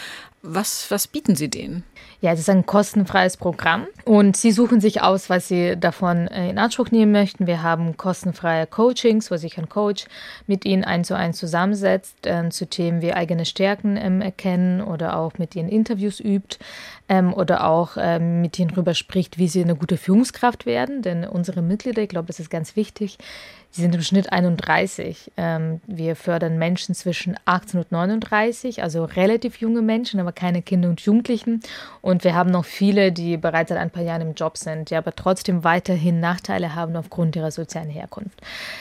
Was, was bieten Sie denen? Ja, es ist ein kostenfreies Programm und Sie suchen sich aus, was Sie davon äh, in Anspruch nehmen möchten. Wir haben kostenfreie Coachings, wo sich ein Coach mit Ihnen eins zu eins zusammensetzt äh, zu Themen wie eigene Stärken ähm, erkennen oder auch mit Ihnen Interviews übt ähm, oder auch ähm, mit Ihnen darüber spricht, wie Sie eine gute Führungskraft werden. Denn unsere Mitglieder, ich glaube, das ist ganz wichtig, Sie sind im Schnitt 31. Ähm, wir fördern Menschen zwischen 18 und 39, also relativ junge Menschen, aber keine Kinder und Jugendlichen. Und wir haben noch viele, die bereits seit ein paar Jahren im Job sind, die aber trotzdem weiterhin Nachteile haben aufgrund ihrer sozialen Herkunft.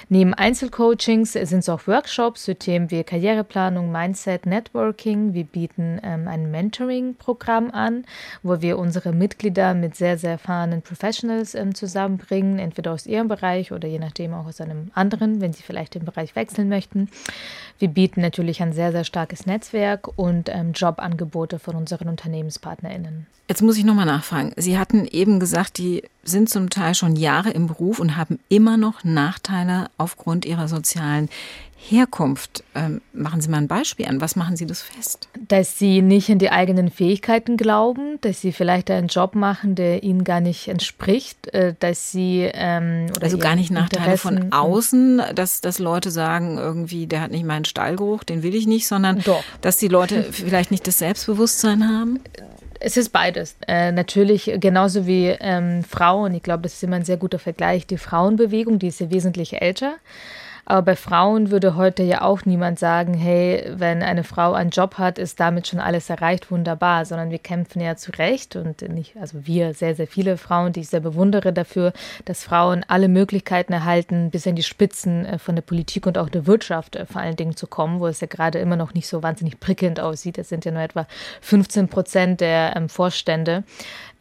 Neben Einzelcoachings sind es auch Workshops zu Themen wie Karriereplanung, Mindset, Networking. Wir bieten ähm, ein Mentoring-Programm an, wo wir unsere Mitglieder mit sehr, sehr erfahrenen Professionals ähm, zusammenbringen, entweder aus ihrem Bereich oder je nachdem auch aus einem anderen, wenn sie vielleicht den Bereich wechseln möchten. Wir bieten natürlich ein sehr, sehr starkes Netzwerk und ähm, Jobangebote von unseren UnternehmenspartnerInnen. Jetzt muss ich nochmal nachfragen. Sie hatten eben gesagt, die sind zum Teil schon Jahre im Beruf und haben immer noch Nachteile aufgrund ihrer sozialen Herkunft. Ähm, machen Sie mal ein Beispiel an. Was machen Sie das fest? Dass Sie nicht in die eigenen Fähigkeiten glauben, dass Sie vielleicht einen Job machen, der Ihnen gar nicht entspricht, äh, dass Sie ähm, also gar nicht Nachteile von außen, dass, dass Leute sagen, irgendwie, der hat nicht meinen Stallgeruch, den will ich nicht, sondern Doch. dass die Leute vielleicht nicht das Selbstbewusstsein haben. Es ist beides. Äh, natürlich genauso wie ähm, Frauen. Ich glaube, das ist immer ein sehr guter Vergleich. Die Frauenbewegung, die ist ja wesentlich älter. Aber bei Frauen würde heute ja auch niemand sagen, hey, wenn eine Frau einen Job hat, ist damit schon alles erreicht, wunderbar, sondern wir kämpfen ja zu Recht und nicht, also wir, sehr, sehr viele Frauen, die ich sehr bewundere dafür, dass Frauen alle Möglichkeiten erhalten, bis in die Spitzen äh, von der Politik und auch der Wirtschaft äh, vor allen Dingen zu kommen, wo es ja gerade immer noch nicht so wahnsinnig prickelnd aussieht. Es sind ja nur etwa 15 Prozent der ähm, Vorstände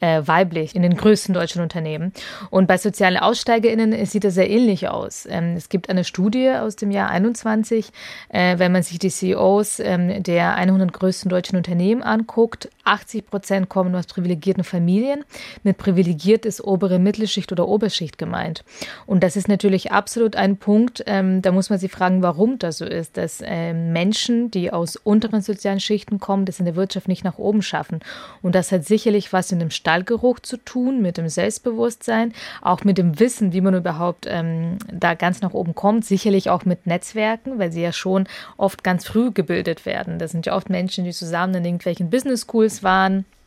äh, weiblich in den größten deutschen Unternehmen. Und bei sozialen AussteigerInnen sieht es sehr ähnlich aus. Ähm, es gibt eine Studie aus dem Jahr 21, äh, wenn man sich die CEOs ähm, der 100 größten deutschen Unternehmen anguckt, 80 Prozent kommen aus privilegierten Familien. Mit privilegiert ist obere Mittelschicht oder Oberschicht gemeint. Und das ist natürlich absolut ein Punkt, ähm, da muss man sich fragen, warum das so ist, dass ähm, Menschen, die aus unteren sozialen Schichten kommen, das in der Wirtschaft nicht nach oben schaffen. Und das hat sicherlich was in dem Stallgeruch zu tun, mit dem Selbstbewusstsein, auch mit dem Wissen, wie man überhaupt ähm, da ganz nach oben kommt, sicherlich auch mit Netzwerken, weil sie ja schon oft ganz früh gebildet werden. Das sind ja oft Menschen, die zusammen in irgendwelchen Business Schools waren. äh,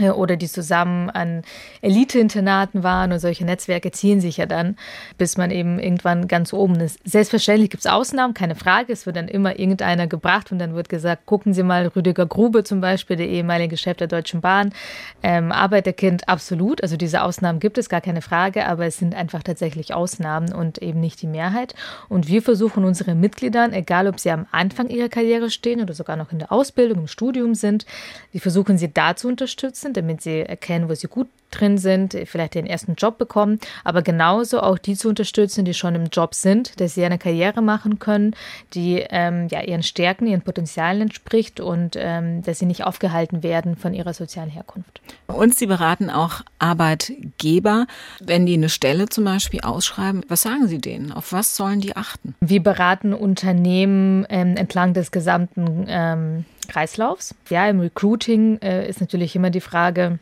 oder die zusammen an Elite-Internaten waren und solche Netzwerke ziehen sich ja dann, bis man eben irgendwann ganz oben ist. Selbstverständlich gibt es Ausnahmen, keine Frage. Es wird dann immer irgendeiner gebracht und dann wird gesagt, gucken Sie mal, Rüdiger Grube zum Beispiel, der ehemalige Chef der Deutschen Bahn, ähm, Arbeiterkind, absolut. Also diese Ausnahmen gibt es, gar keine Frage, aber es sind einfach tatsächlich Ausnahmen und eben nicht die Mehrheit. Und wir versuchen unsere Mitgliedern, egal ob sie am Anfang ihrer Karriere stehen oder sogar noch in der Ausbildung, im Studium sind, wir versuchen sie da zu unterstützen sind, damit sie erkennen, wo sie gut drin sind, vielleicht den ersten Job bekommen, aber genauso auch die zu unterstützen, die schon im Job sind, dass sie eine Karriere machen können, die ähm, ja, ihren Stärken, ihren Potenzialen entspricht und ähm, dass sie nicht aufgehalten werden von ihrer sozialen Herkunft. Und Sie beraten auch Arbeitgeber, wenn die eine Stelle zum Beispiel ausschreiben. Was sagen Sie denen? Auf was sollen die achten? Wir beraten Unternehmen ähm, entlang des gesamten Kreislaufs. Ja, im Recruiting äh, ist natürlich immer die Frage,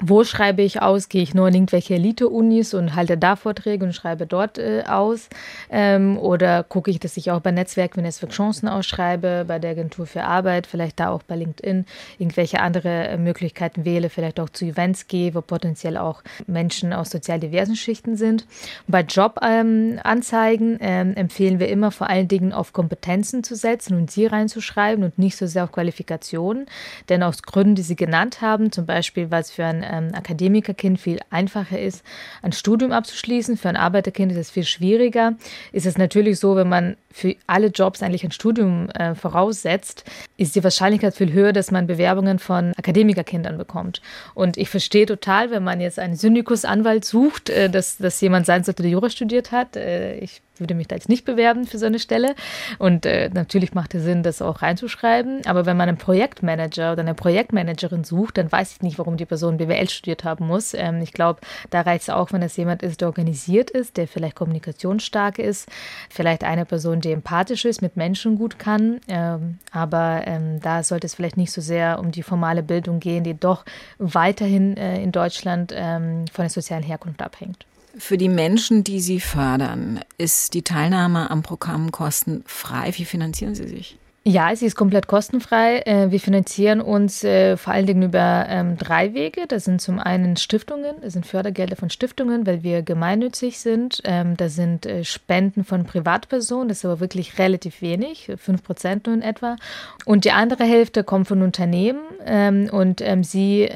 wo schreibe ich aus? Gehe ich nur in irgendwelche Elite-Unis und halte da Vorträge und schreibe dort äh, aus? Ähm, oder gucke ich, dass ich auch bei Netzwerk wie Netzwerk Chancen ausschreibe, bei der Agentur für Arbeit, vielleicht da auch bei LinkedIn irgendwelche andere äh, Möglichkeiten wähle, vielleicht auch zu Events gehe, wo potenziell auch Menschen aus sozial diversen Schichten sind. Bei Jobanzeigen ähm, ähm, empfehlen wir immer vor allen Dingen auf Kompetenzen zu setzen und sie reinzuschreiben und nicht so sehr auf Qualifikationen. Denn aus Gründen, die Sie genannt haben, zum Beispiel, was für ein ähm, Akademikerkind viel einfacher ist, ein Studium abzuschließen. Für ein Arbeiterkind ist es viel schwieriger. Ist es natürlich so, wenn man für alle Jobs eigentlich ein Studium äh, voraussetzt, ist die Wahrscheinlichkeit viel höher, dass man Bewerbungen von Akademikerkindern bekommt. Und ich verstehe total, wenn man jetzt einen Syndikusanwalt sucht, äh, dass, dass jemand sein sollte, der Jura studiert hat. Äh, ich würde mich da jetzt nicht bewerben für so eine Stelle. Und äh, natürlich macht es Sinn, das auch reinzuschreiben. Aber wenn man einen Projektmanager oder eine Projektmanagerin sucht, dann weiß ich nicht, warum die Person BWL studiert haben muss. Ähm, ich glaube, da reicht es auch, wenn es jemand ist, der organisiert ist, der vielleicht kommunikationsstark ist, vielleicht eine Person, die empathisch ist, mit Menschen gut kann. Ähm, aber ähm, da sollte es vielleicht nicht so sehr um die formale Bildung gehen, die doch weiterhin äh, in Deutschland ähm, von der sozialen Herkunft abhängt. Für die Menschen, die Sie fördern, ist die Teilnahme am Programm kostenfrei. Wie finanzieren Sie sich? Ja, sie ist komplett kostenfrei. Äh, wir finanzieren uns äh, vor allen Dingen über ähm, drei Wege. Das sind zum einen Stiftungen, das sind Fördergelder von Stiftungen, weil wir gemeinnützig sind. Ähm, das sind äh, Spenden von Privatpersonen, das ist aber wirklich relativ wenig, fünf Prozent nur in etwa. Und die andere Hälfte kommt von Unternehmen ähm, und sie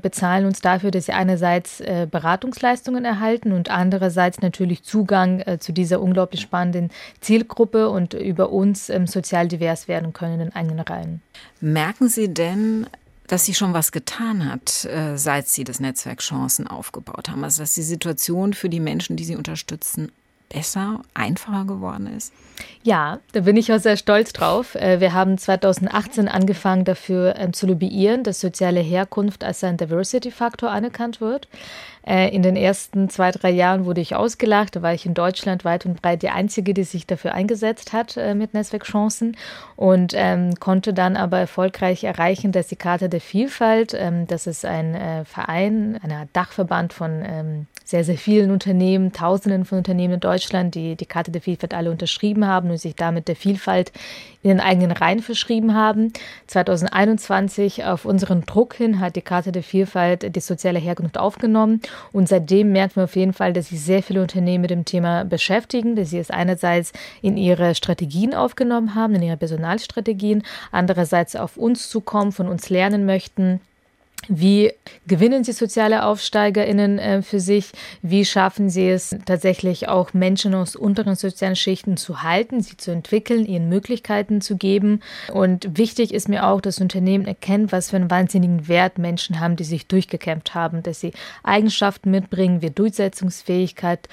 bezahlen uns dafür, dass sie einerseits Beratungsleistungen erhalten und andererseits natürlich Zugang zu dieser unglaublich spannenden Zielgruppe und über uns sozial divers werden können in den eigenen Reihen. Merken Sie denn, dass sie schon was getan hat, äh, seit sie das Netzwerk Chancen aufgebaut haben? Also dass die Situation für die Menschen, die sie unterstützen, besser, einfacher geworden ist? Ja, da bin ich auch sehr stolz drauf. Äh, wir haben 2018 angefangen dafür ähm, zu lobbyieren, dass soziale Herkunft als ein Diversity-Faktor anerkannt wird. Äh, in den ersten zwei, drei Jahren wurde ich ausgelacht. Da war ich in Deutschland weit und breit die Einzige, die sich dafür eingesetzt hat äh, mit Netzwerkchancen und ähm, konnte dann aber erfolgreich erreichen, dass die Karte der Vielfalt, ähm, das ist ein Verein, ein Dachverband von sehr, sehr vielen Unternehmen, Tausenden von Unternehmen in Deutschland, die die Karte der Vielfalt alle unterschrieben haben und sich damit der Vielfalt in den eigenen Reihen verschrieben haben. 2021 auf unseren Druck hin hat die Karte der Vielfalt die soziale Herkunft aufgenommen und seitdem merken wir auf jeden Fall, dass sich sehr viele Unternehmen mit dem Thema beschäftigen, dass sie es einerseits in ihre Strategien aufgenommen haben, in ihre Personalstrategien, andererseits auf uns zukommen, von uns lernen möchten wie gewinnen Sie soziale AufsteigerInnen äh, für sich? Wie schaffen Sie es tatsächlich auch Menschen aus unteren sozialen Schichten zu halten, sie zu entwickeln, ihnen Möglichkeiten zu geben? Und wichtig ist mir auch, dass Unternehmen erkennen, was für einen wahnsinnigen Wert Menschen haben, die sich durchgekämpft haben, dass sie Eigenschaften mitbringen wie Durchsetzungsfähigkeit,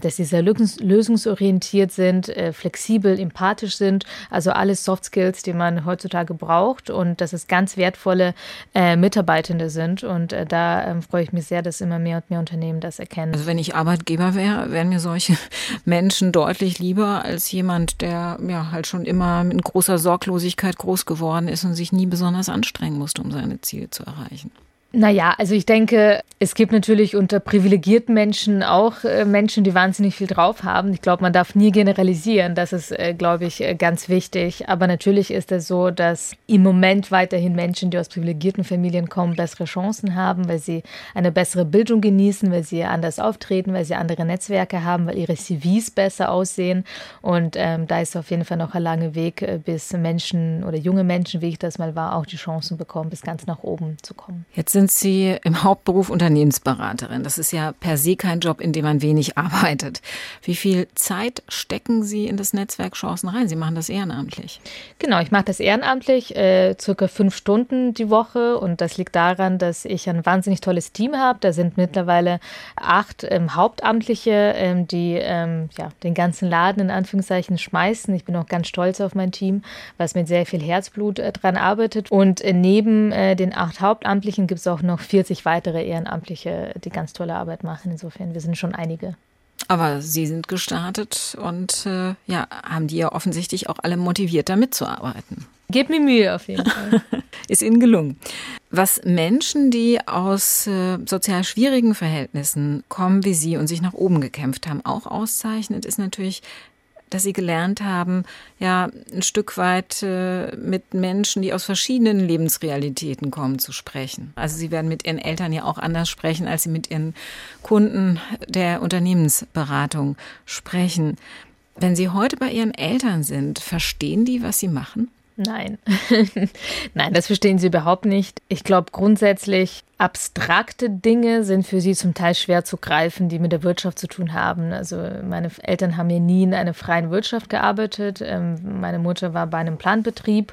dass sie sehr lösungsorientiert sind, äh, flexibel, empathisch sind, also alles Soft Skills, die man heutzutage braucht und dass es ganz wertvolle äh, Mitarbeitende sind und äh, da ähm, freue ich mich sehr, dass immer mehr und mehr Unternehmen das erkennen. Also wenn ich Arbeitgeber wäre, wären mir solche Menschen deutlich lieber als jemand, der ja halt schon immer mit großer Sorglosigkeit groß geworden ist und sich nie besonders anstrengen musste, um seine Ziele zu erreichen. Naja, also ich denke, es gibt natürlich unter privilegierten Menschen auch äh, Menschen, die wahnsinnig viel drauf haben. Ich glaube, man darf nie generalisieren. Das ist, äh, glaube ich, äh, ganz wichtig. Aber natürlich ist es so, dass im Moment weiterhin Menschen, die aus privilegierten Familien kommen, bessere Chancen haben, weil sie eine bessere Bildung genießen, weil sie anders auftreten, weil sie andere Netzwerke haben, weil ihre CVs besser aussehen. Und ähm, da ist auf jeden Fall noch ein langer Weg, bis Menschen oder junge Menschen, wie ich das mal war, auch die Chancen bekommen, bis ganz nach oben zu kommen. Jetzt sind sind Sie im Hauptberuf Unternehmensberaterin. Das ist ja per se kein Job, in dem man wenig arbeitet. Wie viel Zeit stecken Sie in das Netzwerk Chancen rein? Sie machen das ehrenamtlich. Genau, ich mache das ehrenamtlich, äh, circa fünf Stunden die Woche. Und das liegt daran, dass ich ein wahnsinnig tolles Team habe. Da sind mittlerweile acht ähm, Hauptamtliche, ähm, die ähm, ja, den ganzen Laden in Anführungszeichen schmeißen. Ich bin auch ganz stolz auf mein Team, was mit sehr viel Herzblut äh, dran arbeitet. Und äh, neben äh, den acht Hauptamtlichen gibt es auch auch noch 40 weitere Ehrenamtliche, die ganz tolle Arbeit machen. Insofern, wir sind schon einige. Aber Sie sind gestartet und äh, ja, haben die ja offensichtlich auch alle motiviert, da mitzuarbeiten. Gebt mir Mühe auf jeden Fall. Ist Ihnen gelungen. Was Menschen, die aus äh, sozial schwierigen Verhältnissen kommen wie Sie und sich nach oben gekämpft haben, auch auszeichnet, ist natürlich dass sie gelernt haben, ja, ein Stück weit äh, mit Menschen, die aus verschiedenen Lebensrealitäten kommen, zu sprechen. Also sie werden mit ihren Eltern ja auch anders sprechen, als sie mit ihren Kunden der Unternehmensberatung sprechen. Wenn Sie heute bei Ihren Eltern sind, verstehen die, was Sie machen? Nein, nein, das verstehen sie überhaupt nicht. Ich glaube grundsätzlich, abstrakte Dinge sind für sie zum Teil schwer zu greifen, die mit der Wirtschaft zu tun haben. Also meine Eltern haben ja nie in einer freien Wirtschaft gearbeitet. Ähm, meine Mutter war bei einem Planbetrieb,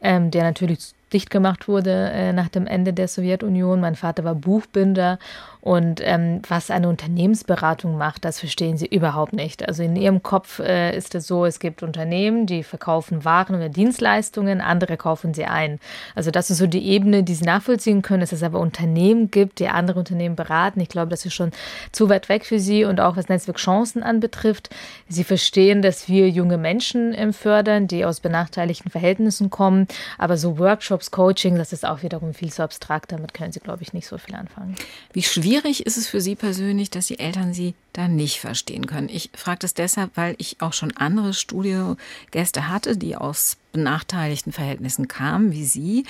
ähm, der natürlich dicht gemacht wurde äh, nach dem Ende der Sowjetunion. Mein Vater war Buchbinder und ähm, was eine Unternehmensberatung macht, das verstehen sie überhaupt nicht. Also in ihrem Kopf äh, ist es so, es gibt Unternehmen, die verkaufen Waren oder Dienstleistungen, andere kaufen sie ein. Also das ist so die Ebene, die sie nachvollziehen können, dass es aber Unternehmen gibt, die andere Unternehmen beraten. Ich glaube, das ist schon zu weit weg für sie und auch was Netzwerk Chancen anbetrifft. Sie verstehen, dass wir junge Menschen ähm, fördern, die aus benachteiligten Verhältnissen kommen, aber so Workshops Workshops, Coaching, das ist auch wiederum viel zu abstrakt. Damit können Sie, glaube ich, nicht so viel anfangen. Wie schwierig ist es für Sie persönlich, dass die Eltern Sie da nicht verstehen können? Ich frage das deshalb, weil ich auch schon andere Studiogäste hatte, die aus benachteiligten Verhältnissen kamen, wie Sie,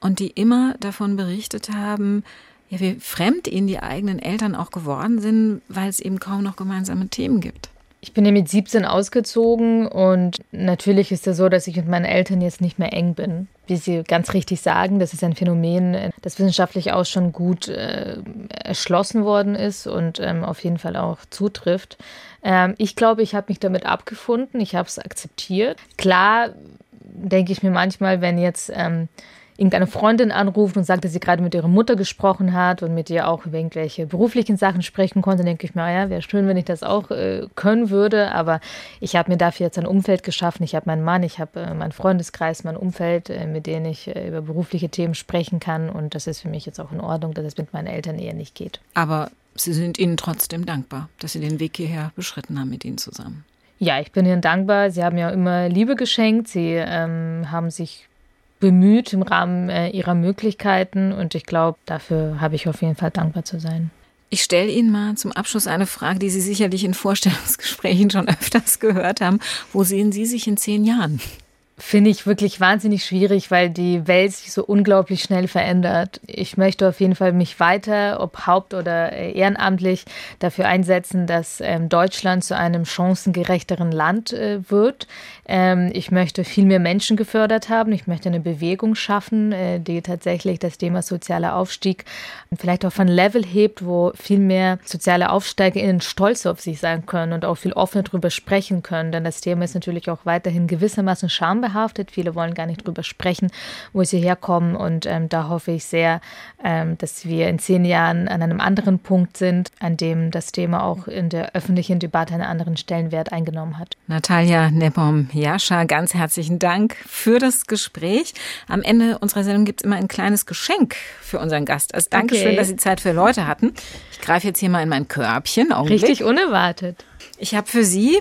und die immer davon berichtet haben, ja, wie fremd ihnen die eigenen Eltern auch geworden sind, weil es eben kaum noch gemeinsame Themen gibt. Ich bin ja mit 17 ausgezogen und natürlich ist es so, dass ich mit meinen Eltern jetzt nicht mehr eng bin. Wie Sie ganz richtig sagen, das ist ein Phänomen, das wissenschaftlich auch schon gut äh, erschlossen worden ist und ähm, auf jeden Fall auch zutrifft. Ähm, ich glaube, ich habe mich damit abgefunden, ich habe es akzeptiert. Klar denke ich mir manchmal, wenn jetzt ähm, irgendeine Freundin anruft und sagt, dass sie gerade mit ihrer Mutter gesprochen hat und mit ihr auch über irgendwelche beruflichen Sachen sprechen konnte, denke ich mir, ah ja, wäre schön, wenn ich das auch äh, können würde. Aber ich habe mir dafür jetzt ein Umfeld geschaffen. Ich habe meinen Mann, ich habe äh, meinen Freundeskreis, mein Umfeld, äh, mit denen ich äh, über berufliche Themen sprechen kann. Und das ist für mich jetzt auch in Ordnung, dass es mit meinen Eltern eher nicht geht. Aber Sie sind Ihnen trotzdem dankbar, dass Sie den Weg hierher beschritten haben mit Ihnen zusammen. Ja, ich bin Ihnen dankbar. Sie haben ja immer Liebe geschenkt. Sie ähm, haben sich bemüht im Rahmen äh, ihrer Möglichkeiten und ich glaube, dafür habe ich auf jeden Fall dankbar zu sein. Ich stelle Ihnen mal zum Abschluss eine Frage, die Sie sicherlich in Vorstellungsgesprächen schon öfters gehört haben. Wo sehen Sie sich in zehn Jahren? finde ich wirklich wahnsinnig schwierig, weil die Welt sich so unglaublich schnell verändert. Ich möchte auf jeden Fall mich weiter, ob haupt- oder äh, ehrenamtlich, dafür einsetzen, dass ähm, Deutschland zu einem chancengerechteren Land äh, wird. Ähm, ich möchte viel mehr Menschen gefördert haben. Ich möchte eine Bewegung schaffen, äh, die tatsächlich das Thema sozialer Aufstieg vielleicht auf ein Level hebt, wo viel mehr soziale AufsteigerInnen stolz auf sich sein können und auch viel offener darüber sprechen können. Denn das Thema ist natürlich auch weiterhin gewissermaßen schambehaftet behaftet. Viele wollen gar nicht drüber sprechen, wo sie herkommen. Und ähm, da hoffe ich sehr, ähm, dass wir in zehn Jahren an einem anderen Punkt sind, an dem das Thema auch in der öffentlichen Debatte einen anderen Stellenwert eingenommen hat. Natalia Nebom-Jascha, ganz herzlichen Dank für das Gespräch. Am Ende unserer Sendung gibt es immer ein kleines Geschenk für unseren Gast. Also Dankeschön, okay. dass Sie Zeit für Leute hatten. Ich greife jetzt hier mal in mein Körbchen. Augenblick. Richtig unerwartet. Ich habe für Sie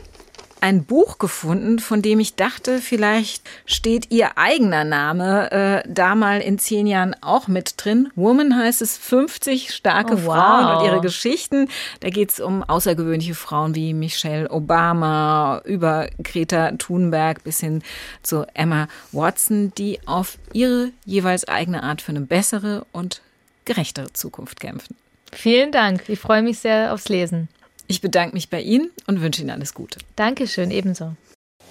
ein Buch gefunden, von dem ich dachte, vielleicht steht ihr eigener Name äh, da mal in zehn Jahren auch mit drin. Woman heißt es 50 starke oh, wow. Frauen und ihre Geschichten. Da geht es um außergewöhnliche Frauen wie Michelle Obama, über Greta Thunberg bis hin zu Emma Watson, die auf ihre jeweils eigene Art für eine bessere und gerechtere Zukunft kämpfen. Vielen Dank. Ich freue mich sehr aufs Lesen. Ich bedanke mich bei Ihnen und wünsche Ihnen alles Gute. Dankeschön, ebenso.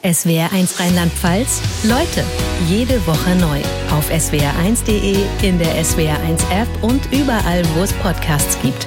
SWR1 Rheinland-Pfalz. Leute, jede Woche neu. Auf swr1.de, in der SWR1-App und überall, wo es Podcasts gibt.